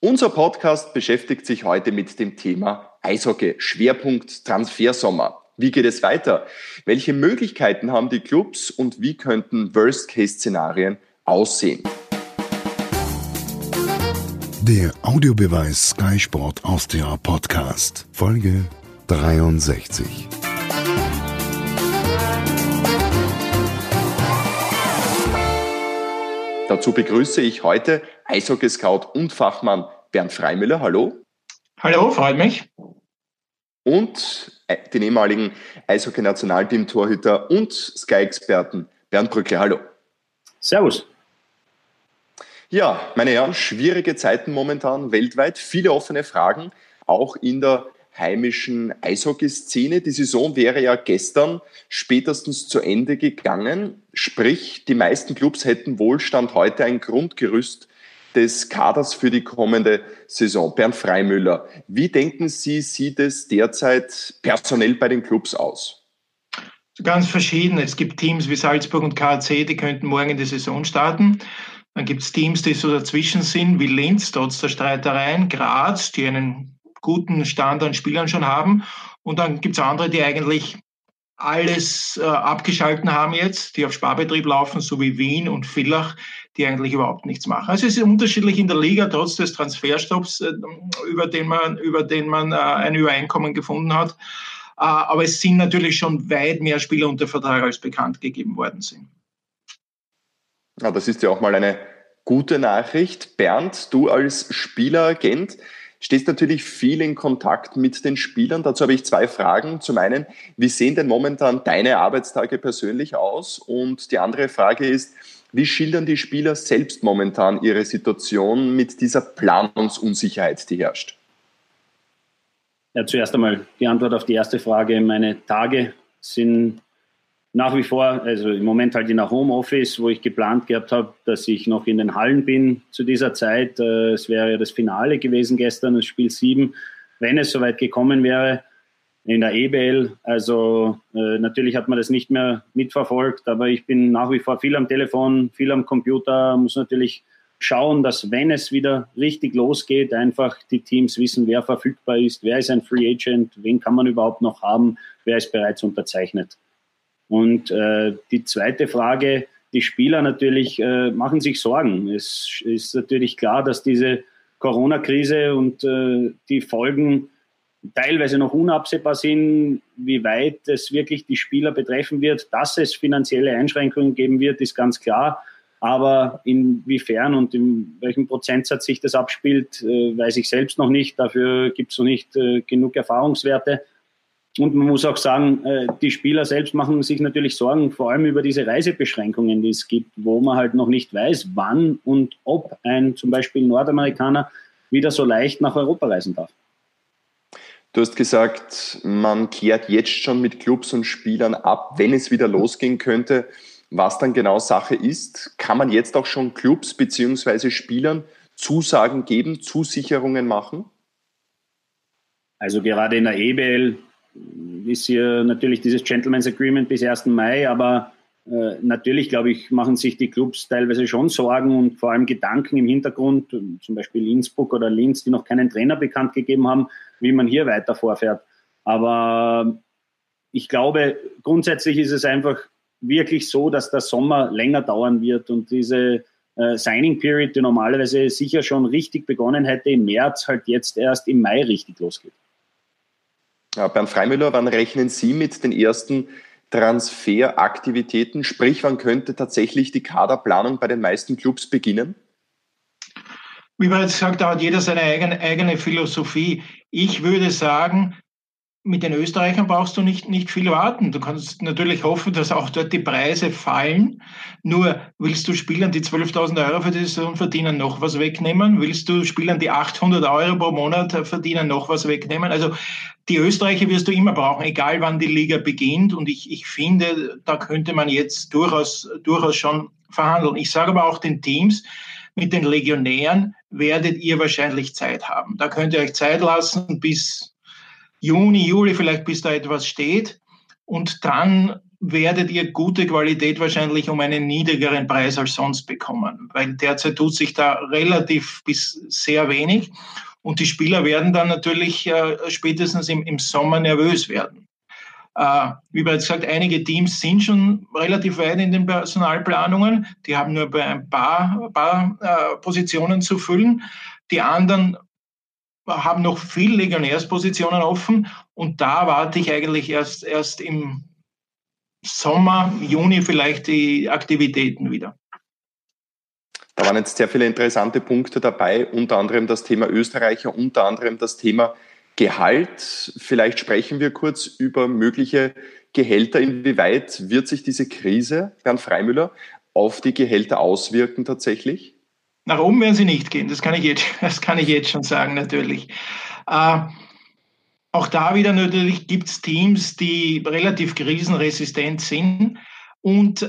Unser Podcast beschäftigt sich heute mit dem Thema Eishockey, Schwerpunkt Transfersommer. Wie geht es weiter? Welche Möglichkeiten haben die Clubs und wie könnten Worst-Case-Szenarien aussehen? Der Audiobeweis Sky Sport Austria Podcast, Folge 63. Dazu begrüße ich heute Eishockey-Scout und Fachmann Bernd Freimüller. Hallo. Hallo, freut mich. Und äh, den ehemaligen Eishockey-Nationalteam-Torhüter und Sky-Experten Bernd Brückle. Hallo. Servus. Ja, meine Herren, schwierige Zeiten momentan weltweit, viele offene Fragen, auch in der heimischen Eishockeyszene. Die Saison wäre ja gestern spätestens zu Ende gegangen. Sprich, die meisten Clubs hätten Wohlstand heute ein Grundgerüst des Kaders für die kommende Saison. Bernd Freimüller, wie denken Sie, sieht es derzeit personell bei den Clubs aus? Ganz verschieden. Es gibt Teams wie Salzburg und KC, die könnten morgen in die Saison starten. Dann gibt es Teams, die so dazwischen sind, wie Linz, trotz der Streitereien, Graz, die einen guten Stand an Spielern schon haben. Und dann gibt es andere, die eigentlich alles äh, abgeschalten haben jetzt, die auf Sparbetrieb laufen, so wie Wien und Villach, die eigentlich überhaupt nichts machen. Also es ist unterschiedlich in der Liga, trotz des Transferstopps, äh, über den man, über den man äh, ein Übereinkommen gefunden hat. Äh, aber es sind natürlich schon weit mehr Spieler unter Vertrag als bekannt gegeben worden sind. Ja, das ist ja auch mal eine gute Nachricht. Bernd, du als Spieleragent, stehst natürlich viel in Kontakt mit den Spielern. Dazu habe ich zwei Fragen. Zum einen, wie sehen denn momentan deine Arbeitstage persönlich aus? Und die andere Frage ist, wie schildern die Spieler selbst momentan ihre Situation mit dieser Planungsunsicherheit, die herrscht? Ja, zuerst einmal die Antwort auf die erste Frage. Meine Tage sind nach wie vor, also im Moment halt in der Homeoffice, wo ich geplant gehabt habe, dass ich noch in den Hallen bin zu dieser Zeit. Äh, es wäre ja das Finale gewesen gestern, das Spiel 7, wenn es soweit gekommen wäre in der EBL. Also äh, natürlich hat man das nicht mehr mitverfolgt, aber ich bin nach wie vor viel am Telefon, viel am Computer, muss natürlich schauen, dass wenn es wieder richtig losgeht, einfach die Teams wissen, wer verfügbar ist, wer ist ein Free Agent, wen kann man überhaupt noch haben, wer ist bereits unterzeichnet. Und äh, die zweite Frage, die Spieler natürlich äh, machen sich Sorgen. Es ist natürlich klar, dass diese Corona-Krise und äh, die Folgen teilweise noch unabsehbar sind, wie weit es wirklich die Spieler betreffen wird. Dass es finanzielle Einschränkungen geben wird, ist ganz klar. Aber inwiefern und in welchem Prozentsatz sich das abspielt, äh, weiß ich selbst noch nicht. Dafür gibt es noch nicht äh, genug Erfahrungswerte. Und man muss auch sagen, äh, die Spieler selbst machen sich natürlich Sorgen, vor allem über diese Reisebeschränkungen, die es gibt, wo man halt noch nicht weiß, wann und ob ein zum Beispiel Nordamerikaner wieder so leicht nach Europa reisen darf. Du hast gesagt, man klärt jetzt schon mit Clubs und Spielern ab, wenn es wieder losgehen könnte. Was dann genau Sache ist, kann man jetzt auch schon Clubs bzw. Spielern Zusagen geben, Zusicherungen machen? Also gerade in der EBL ist hier natürlich dieses Gentleman's Agreement bis 1. Mai, aber äh, natürlich, glaube ich, machen sich die Clubs teilweise schon Sorgen und vor allem Gedanken im Hintergrund, zum Beispiel Innsbruck oder Linz, die noch keinen Trainer bekannt gegeben haben, wie man hier weiter vorfährt. Aber ich glaube, grundsätzlich ist es einfach wirklich so, dass der Sommer länger dauern wird und diese äh, Signing Period, die normalerweise sicher schon richtig begonnen hätte im März, halt jetzt erst im Mai richtig losgeht. Bernd Freimüller, wann rechnen Sie mit den ersten Transferaktivitäten? Sprich, wann könnte tatsächlich die Kaderplanung bei den meisten Clubs beginnen? Wie bereits gesagt, da hat jeder seine eigene, eigene Philosophie. Ich würde sagen, mit den Österreichern brauchst du nicht, nicht viel warten. Du kannst natürlich hoffen, dass auch dort die Preise fallen. Nur willst du Spielern, die 12.000 Euro für die Saison verdienen, noch was wegnehmen? Willst du Spielern, die 800 Euro pro Monat verdienen, noch was wegnehmen? Also die Österreicher wirst du immer brauchen, egal wann die Liga beginnt. Und ich, ich finde, da könnte man jetzt durchaus, durchaus schon verhandeln. Ich sage aber auch den Teams, mit den Legionären werdet ihr wahrscheinlich Zeit haben. Da könnt ihr euch Zeit lassen bis Juni, Juli, vielleicht bis da etwas steht. Und dann werdet ihr gute Qualität wahrscheinlich um einen niedrigeren Preis als sonst bekommen, weil derzeit tut sich da relativ bis sehr wenig und die Spieler werden dann natürlich äh, spätestens im, im Sommer nervös werden. Äh, wie bereits gesagt, einige Teams sind schon relativ weit in den Personalplanungen. Die haben nur bei ein paar, paar äh, Positionen zu füllen. Die anderen haben noch viel Legionärspositionen offen und da warte ich eigentlich erst, erst im Sommer, Juni vielleicht die Aktivitäten wieder. Da waren jetzt sehr viele interessante Punkte dabei, unter anderem das Thema Österreicher, unter anderem das Thema Gehalt. Vielleicht sprechen wir kurz über mögliche Gehälter. Inwieweit wird sich diese Krise, Bernd Freimüller, auf die Gehälter auswirken tatsächlich? Nach oben werden sie nicht gehen, das kann ich jetzt, das kann ich jetzt schon sagen, natürlich. Äh, auch da wieder natürlich gibt es Teams, die relativ krisenresistent sind. Und äh,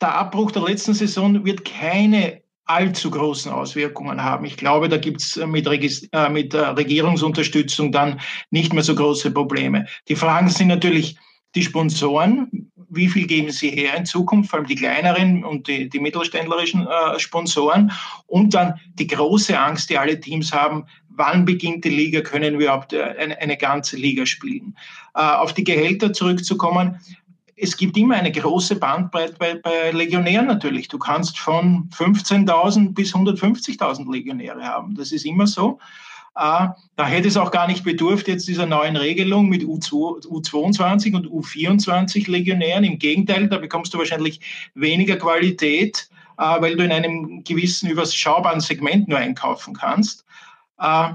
der Abbruch der letzten Saison wird keine allzu großen Auswirkungen haben. Ich glaube, da gibt es mit, äh, mit Regierungsunterstützung dann nicht mehr so große Probleme. Die Fragen sind natürlich die Sponsoren. Wie viel geben sie her in Zukunft, vor allem die kleineren und die, die mittelständlerischen äh, Sponsoren? Und dann die große Angst, die alle Teams haben, wann beginnt die Liga, können wir überhaupt äh, eine, eine ganze Liga spielen? Äh, auf die Gehälter zurückzukommen, es gibt immer eine große Bandbreite bei, bei Legionären natürlich. Du kannst von 15.000 bis 150.000 Legionäre haben. Das ist immer so. Äh, da hätte es auch gar nicht bedurft jetzt dieser neuen Regelung mit U2, U22 und U24 Legionären. Im Gegenteil, da bekommst du wahrscheinlich weniger Qualität, äh, weil du in einem gewissen überschaubaren Segment nur einkaufen kannst. Äh,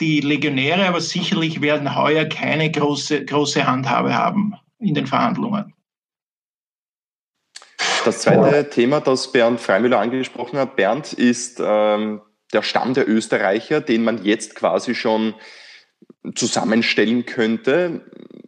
die Legionäre aber sicherlich werden heuer keine große, große Handhabe haben in den Verhandlungen. Das zweite Thema, das Bernd Freimüller angesprochen hat, Bernd, ist ähm, der Stamm der Österreicher, den man jetzt quasi schon zusammenstellen könnte.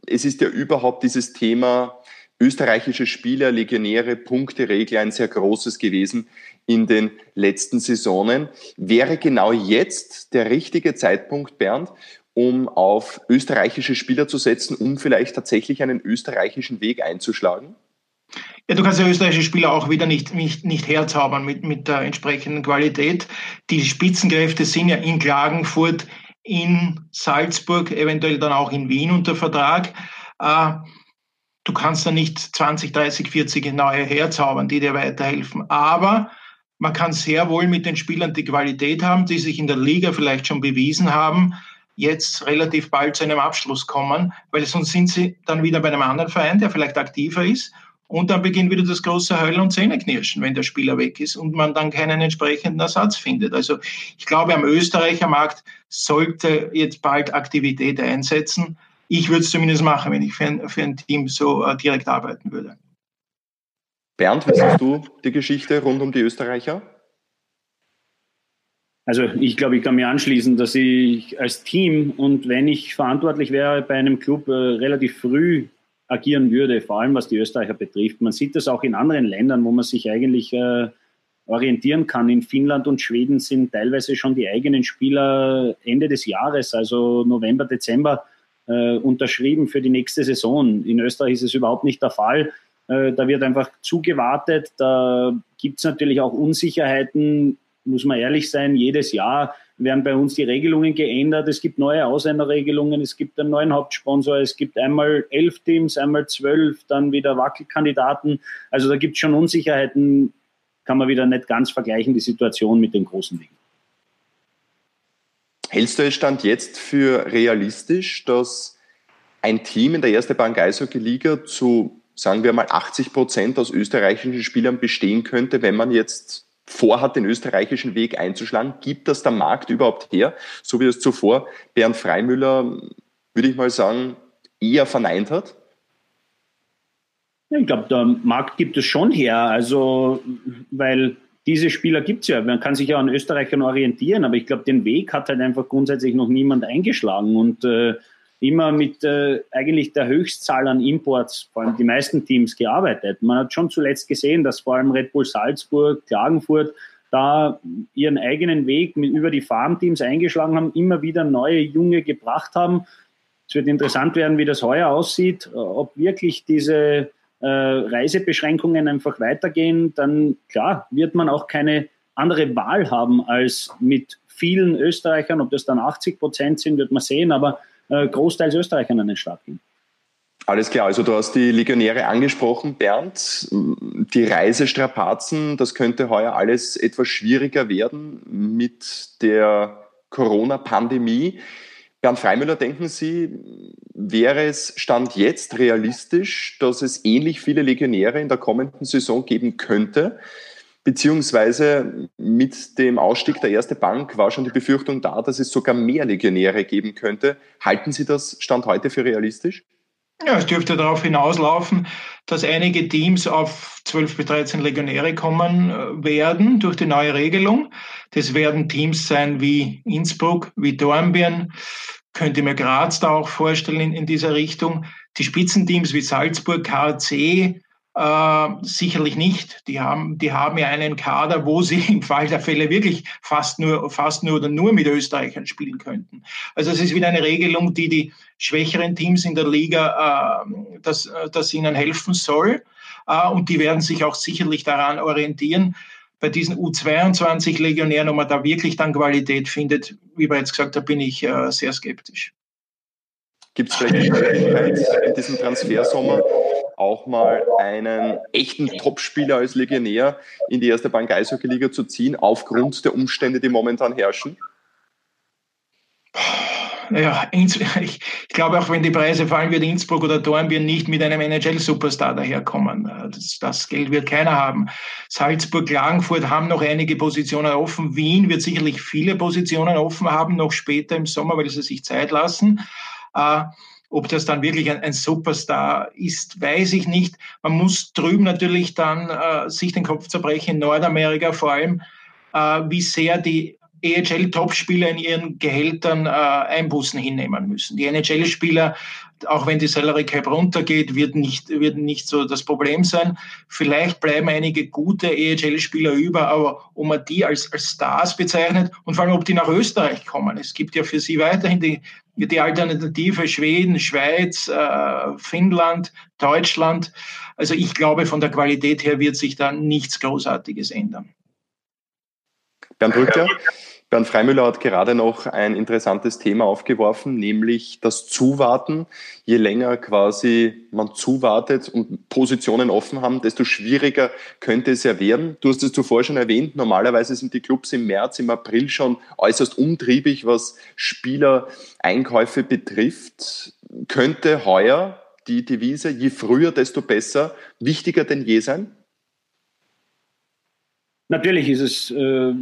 Es ist ja überhaupt dieses Thema österreichische Spieler, Legionäre, Punkteregel ein sehr großes gewesen in den letzten Saisonen. Wäre genau jetzt der richtige Zeitpunkt, Bernd, um auf österreichische Spieler zu setzen, um vielleicht tatsächlich einen österreichischen Weg einzuschlagen? Ja, du kannst ja österreichische Spieler auch wieder nicht, nicht, nicht herzaubern mit, mit der entsprechenden Qualität. Die Spitzenkräfte sind ja in Klagenfurt, in Salzburg, eventuell dann auch in Wien unter Vertrag. Äh, du kannst da nicht 20, 30, 40 neue herzaubern, die dir weiterhelfen. Aber man kann sehr wohl mit den Spielern die Qualität haben, die sich in der Liga vielleicht schon bewiesen haben, jetzt relativ bald zu einem Abschluss kommen, weil sonst sind sie dann wieder bei einem anderen Verein, der vielleicht aktiver ist. Und dann beginnt wieder das große Heulen und Zähneknirschen, wenn der Spieler weg ist und man dann keinen entsprechenden Ersatz findet. Also ich glaube, am Österreicher Markt sollte jetzt bald Aktivität einsetzen. Ich würde es zumindest machen, wenn ich für ein, für ein Team so äh, direkt arbeiten würde. Bernd, wie siehst du die Geschichte rund um die Österreicher? Also ich glaube, ich kann mir anschließen, dass ich als Team und wenn ich verantwortlich wäre bei einem Club, äh, relativ früh agieren würde, vor allem was die Österreicher betrifft. Man sieht das auch in anderen Ländern, wo man sich eigentlich äh, orientieren kann. In Finnland und Schweden sind teilweise schon die eigenen Spieler Ende des Jahres, also November, Dezember, äh, unterschrieben für die nächste Saison. In Österreich ist es überhaupt nicht der Fall. Äh, da wird einfach zugewartet. Da gibt es natürlich auch Unsicherheiten muss man ehrlich sein, jedes Jahr werden bei uns die Regelungen geändert. Es gibt neue Ausländerregelungen, es gibt einen neuen Hauptsponsor, es gibt einmal elf Teams, einmal zwölf, dann wieder Wackelkandidaten. Also da gibt es schon Unsicherheiten, kann man wieder nicht ganz vergleichen, die Situation mit den großen Ligen. Hältst du es Stand jetzt für realistisch, dass ein Team in der ersten Bank Eishockey Liga zu, sagen wir mal, 80 Prozent aus österreichischen Spielern bestehen könnte, wenn man jetzt vorhat, den österreichischen Weg einzuschlagen? Gibt das der Markt überhaupt her? So wie es zuvor Bernd Freimüller, würde ich mal sagen, eher verneint hat? Ich glaube, der Markt gibt es schon her. Also, weil diese Spieler gibt es ja. Man kann sich ja an Österreichern orientieren, aber ich glaube, den Weg hat halt einfach grundsätzlich noch niemand eingeschlagen. Und äh, immer mit äh, eigentlich der Höchstzahl an Imports, vor allem die meisten Teams, gearbeitet. Man hat schon zuletzt gesehen, dass vor allem Red Bull Salzburg, Klagenfurt da ihren eigenen Weg mit, über die Farmteams eingeschlagen haben, immer wieder neue Junge gebracht haben. Es wird interessant werden, wie das heuer aussieht, ob wirklich diese äh, Reisebeschränkungen einfach weitergehen. Dann klar wird man auch keine andere Wahl haben, als mit vielen Österreichern, ob das dann 80 Prozent sind, wird man sehen, aber äh, großteils Österreichern an den Start gehen. Alles klar, also du hast die Legionäre angesprochen, Bernd. Die Reisestrapazen, das könnte heuer alles etwas schwieriger werden mit der Corona-Pandemie. Bernd Freimüller, denken Sie, wäre es Stand jetzt realistisch, dass es ähnlich viele Legionäre in der kommenden Saison geben könnte? Beziehungsweise mit dem Ausstieg der Erste Bank war schon die Befürchtung da, dass es sogar mehr Legionäre geben könnte. Halten Sie das Stand heute für realistisch? Ja, es dürfte darauf hinauslaufen, dass einige Teams auf 12 bis 13 Legionäre kommen äh, werden durch die neue Regelung. Das werden Teams sein wie Innsbruck, wie Dornbirn, könnte mir Graz da auch vorstellen in, in dieser Richtung. Die Spitzenteams wie Salzburg, KC, äh, sicherlich nicht. Die haben, die haben ja einen Kader, wo sie im Fall der Fälle wirklich fast nur, fast nur oder nur mit Österreichern spielen könnten. Also es ist wieder eine Regelung, die die schwächeren Teams in der Liga, äh, dass, dass ihnen helfen soll. Äh, und die werden sich auch sicherlich daran orientieren. Bei diesen U22-Legionären, ob man da wirklich dann Qualität findet, wie bereits gesagt, da bin ich äh, sehr skeptisch. Gibt es vielleicht die Möglichkeit in diesem Transfersommer auch mal einen echten Topspieler als Legionär in die erste Bank Eishockey-Liga zu ziehen, aufgrund der Umstände, die momentan herrschen? Ja, ich glaube, auch wenn die Preise fallen, wird Innsbruck oder Dornbirn nicht mit einem NHL-Superstar daherkommen. Das, das, Geld wird keiner haben. Salzburg, Klagenfurt haben noch einige Positionen offen. Wien wird sicherlich viele Positionen offen haben, noch später im Sommer, weil sie sich Zeit lassen. Äh, ob das dann wirklich ein, ein, Superstar ist, weiß ich nicht. Man muss drüben natürlich dann äh, sich den Kopf zerbrechen, in Nordamerika vor allem, äh, wie sehr die EHL-Topspieler in ihren Gehältern äh, Einbußen hinnehmen müssen. Die NHL-Spieler, auch wenn die Salary Cap runtergeht, wird nicht, wird nicht so das Problem sein. Vielleicht bleiben einige gute EHL-Spieler über, aber ob man die als, als Stars bezeichnet und vor allem, ob die nach Österreich kommen. Es gibt ja für sie weiterhin die, die Alternative Schweden, Schweiz, äh, Finnland, Deutschland. Also ich glaube, von der Qualität her wird sich da nichts Großartiges ändern. Bernd Rücker, Bernd Freimüller hat gerade noch ein interessantes Thema aufgeworfen, nämlich das Zuwarten. Je länger quasi man zuwartet und Positionen offen haben, desto schwieriger könnte es ja werden. Du hast es zuvor schon erwähnt, normalerweise sind die Clubs im März, im April schon äußerst umtriebig, was Spielereinkäufe betrifft. Könnte heuer die Devise, je früher, desto besser, wichtiger denn je sein? Natürlich ist es äh,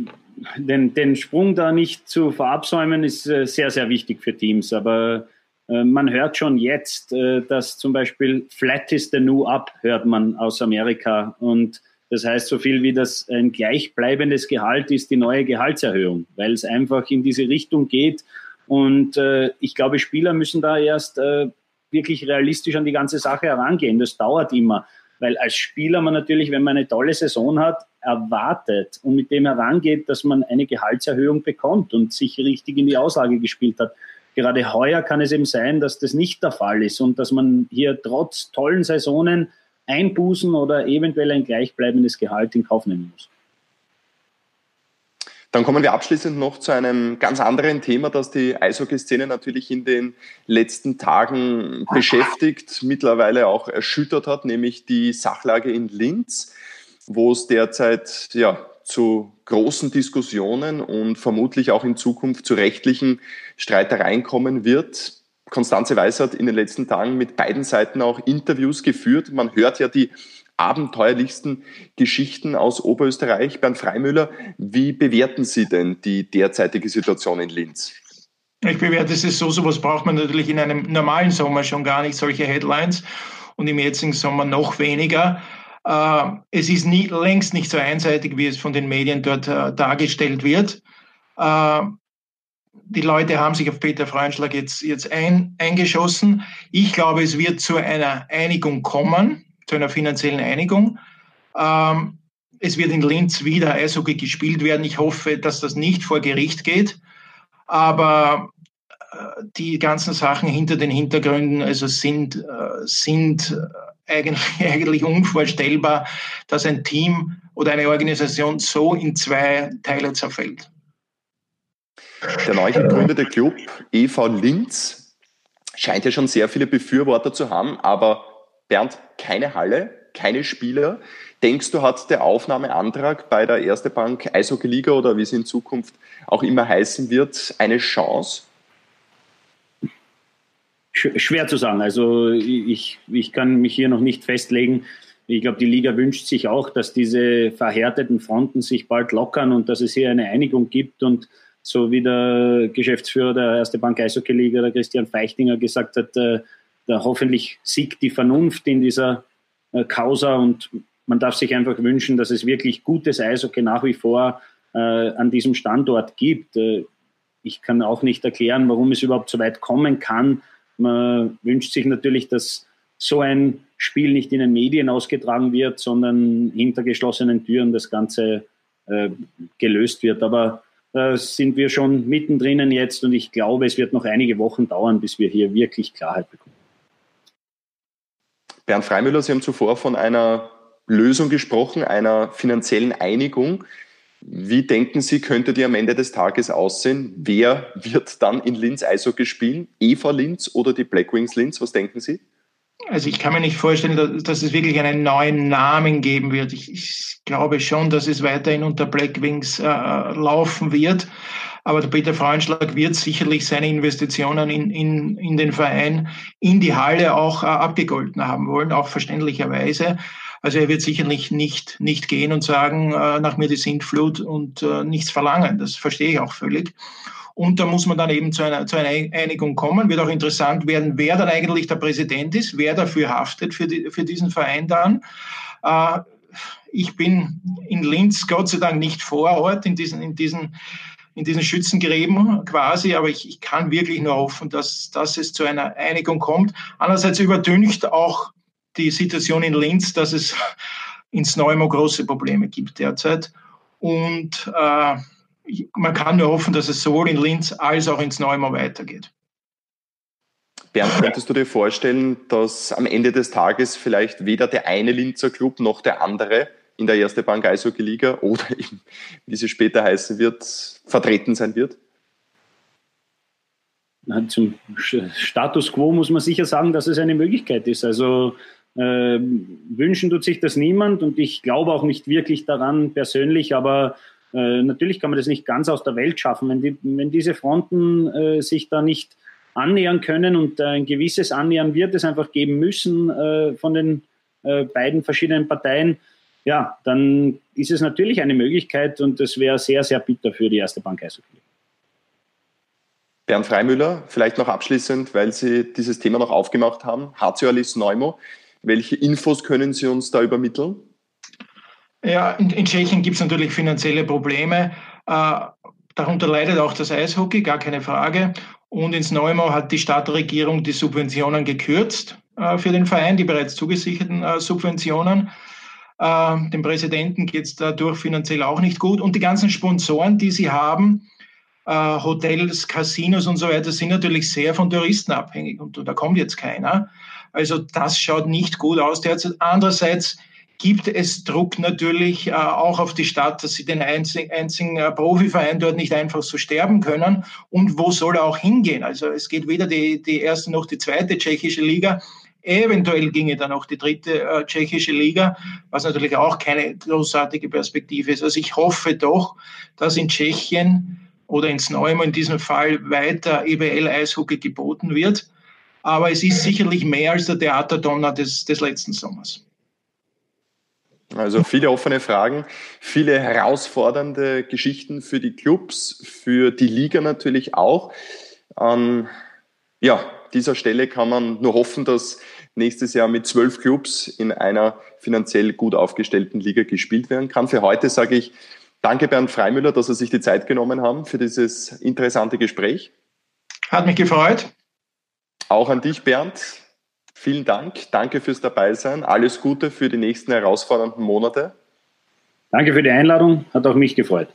den, den Sprung da nicht zu verabsäumen, ist äh, sehr, sehr wichtig für Teams. Aber äh, man hört schon jetzt, äh, dass zum Beispiel Flat is the new up, hört man aus Amerika. Und das heißt so viel wie, dass ein gleichbleibendes Gehalt ist die neue Gehaltserhöhung, weil es einfach in diese Richtung geht. Und ich glaube, Spieler müssen da erst wirklich realistisch an die ganze Sache herangehen. Das dauert immer, weil als Spieler man natürlich, wenn man eine tolle Saison hat, erwartet und mit dem herangeht, dass man eine Gehaltserhöhung bekommt und sich richtig in die Auslage gespielt hat. Gerade heuer kann es eben sein, dass das nicht der Fall ist und dass man hier trotz tollen Saisonen Einbußen oder eventuell ein gleichbleibendes Gehalt in Kauf nehmen muss. Dann kommen wir abschließend noch zu einem ganz anderen Thema, das die Eishockey-Szene natürlich in den letzten Tagen beschäftigt, mittlerweile auch erschüttert hat, nämlich die Sachlage in Linz wo es derzeit ja, zu großen Diskussionen und vermutlich auch in Zukunft zu rechtlichen Streitereien kommen wird. Konstanze Weiß hat in den letzten Tagen mit beiden Seiten auch Interviews geführt. Man hört ja die abenteuerlichsten Geschichten aus Oberösterreich. Bernd Freimüller, wie bewerten Sie denn die derzeitige Situation in Linz? Ich bewerte es so, sowas braucht man natürlich in einem normalen Sommer schon gar nicht, solche Headlines und im jetzigen Sommer noch weniger. Äh, es ist nie, längst nicht so einseitig, wie es von den Medien dort äh, dargestellt wird. Äh, die Leute haben sich auf Peter Freundschlag jetzt, jetzt ein, eingeschossen. Ich glaube, es wird zu einer Einigung kommen, zu einer finanziellen Einigung. Ähm, es wird in Linz wieder Eishockey gespielt werden. Ich hoffe, dass das nicht vor Gericht geht. Aber die ganzen Sachen hinter den Hintergründen also sind, äh, sind eigentlich, eigentlich unvorstellbar, dass ein Team oder eine Organisation so in zwei Teile zerfällt. Der neu gegründete Club EV Linz scheint ja schon sehr viele Befürworter zu haben, aber Bernd, keine Halle, keine Spieler. Denkst du, hat der Aufnahmeantrag bei der Erste Bank Eishockey Liga oder wie es in Zukunft auch immer heißen wird, eine Chance? Schwer zu sagen. Also ich, ich kann mich hier noch nicht festlegen. Ich glaube, die Liga wünscht sich auch, dass diese verhärteten Fronten sich bald lockern und dass es hier eine Einigung gibt. Und so wie der Geschäftsführer der Erste Bank Eishockey Liga, der Christian Feichtinger, gesagt hat, äh, da hoffentlich siegt die Vernunft in dieser äh, Causa und man darf sich einfach wünschen, dass es wirklich gutes Eishockey nach wie vor äh, an diesem Standort gibt. Äh, ich kann auch nicht erklären, warum es überhaupt so weit kommen kann. Man wünscht sich natürlich, dass so ein Spiel nicht in den Medien ausgetragen wird, sondern hinter geschlossenen Türen das Ganze äh, gelöst wird. Aber da sind wir schon mittendrin jetzt und ich glaube, es wird noch einige Wochen dauern, bis wir hier wirklich Klarheit bekommen. Bernd Freimüller, Sie haben zuvor von einer Lösung gesprochen, einer finanziellen Einigung. Wie denken Sie, könnte die am Ende des Tages aussehen? Wer wird dann in Linz Eishockey spielen? Eva Linz oder die Blackwings Linz? Was denken Sie? Also ich kann mir nicht vorstellen, dass, dass es wirklich einen neuen Namen geben wird. Ich, ich glaube schon, dass es weiterhin unter Blackwings äh, laufen wird. Aber der Peter Freuenschlag wird sicherlich seine Investitionen in, in, in den Verein, in die Halle auch äh, abgegolten haben wollen, auch verständlicherweise. Also er wird sicherlich nicht, nicht gehen und sagen, äh, nach mir die Sintflut und äh, nichts verlangen. Das verstehe ich auch völlig. Und da muss man dann eben zu einer, zu einer Einigung kommen. Wird auch interessant werden, wer dann eigentlich der Präsident ist, wer dafür haftet für, die, für diesen Verein dann. Äh, ich bin in Linz Gott sei Dank nicht vor Ort in diesen, in diesen in diesen Schützengräben quasi, aber ich, ich kann wirklich nur hoffen, dass, dass es zu einer Einigung kommt. Andererseits überdünkt auch die Situation in Linz, dass es ins Neumo große Probleme gibt derzeit. Und äh, man kann nur hoffen, dass es sowohl in Linz als auch ins Neumo weitergeht. Bernd, könntest du dir vorstellen, dass am Ende des Tages vielleicht weder der eine Linzer Club noch der andere in der Erste Bank Eishockey Liga oder eben, wie sie später heißen wird, vertreten sein wird? Na, zum Status quo muss man sicher sagen, dass es eine Möglichkeit ist. Also äh, wünschen tut sich das niemand und ich glaube auch nicht wirklich daran persönlich, aber äh, natürlich kann man das nicht ganz aus der Welt schaffen. Wenn, die, wenn diese Fronten äh, sich da nicht annähern können und ein gewisses Annähern wird es einfach geben müssen äh, von den äh, beiden verschiedenen Parteien, ja, dann ist es natürlich eine Möglichkeit und das wäre sehr, sehr bitter für die erste Bank Eishockey. Bernd Freimüller, vielleicht noch abschließend, weil Sie dieses Thema noch aufgemacht haben. HC Alice Neumo, welche Infos können Sie uns da übermitteln? Ja, in, in Tschechien gibt es natürlich finanzielle Probleme. Äh, darunter leidet auch das Eishockey, gar keine Frage. Und ins Neumau hat die Stadtregierung die Subventionen gekürzt äh, für den Verein, die bereits zugesicherten äh, Subventionen. Äh, dem Präsidenten geht es dadurch finanziell auch nicht gut. Und die ganzen Sponsoren, die sie haben, äh, Hotels, Casinos und so weiter, sind natürlich sehr von Touristen abhängig. Und da kommt jetzt keiner. Also das schaut nicht gut aus derzeit. Andererseits gibt es Druck natürlich äh, auch auf die Stadt, dass sie den einzigen, einzigen äh, Profiverein dort nicht einfach so sterben können. Und wo soll er auch hingehen? Also es geht weder die, die erste noch die zweite tschechische Liga. Eventuell ginge dann auch die dritte äh, tschechische Liga, was natürlich auch keine großartige Perspektive ist. Also ich hoffe doch, dass in Tschechien oder ins Neumann in diesem Fall weiter EBL-Eishockey geboten wird. Aber es ist sicherlich mehr als der Theaterdonner des, des letzten Sommers. Also viele offene Fragen, viele herausfordernde Geschichten für die Clubs, für die Liga natürlich auch. An ja, dieser Stelle kann man nur hoffen, dass nächstes Jahr mit zwölf Clubs in einer finanziell gut aufgestellten Liga gespielt werden kann. Für heute sage ich danke Bernd Freimüller, dass Sie sich die Zeit genommen haben für dieses interessante Gespräch. Hat mich gefreut. Auch an dich, Bernd. Vielen Dank. Danke fürs Dabeisein. Alles Gute für die nächsten herausfordernden Monate. Danke für die Einladung. Hat auch mich gefreut.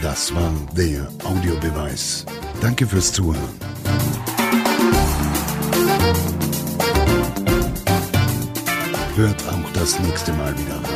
Das war der Audiobeweis. Danke fürs Zuhören. Hört auch das nächste Mal wieder rein.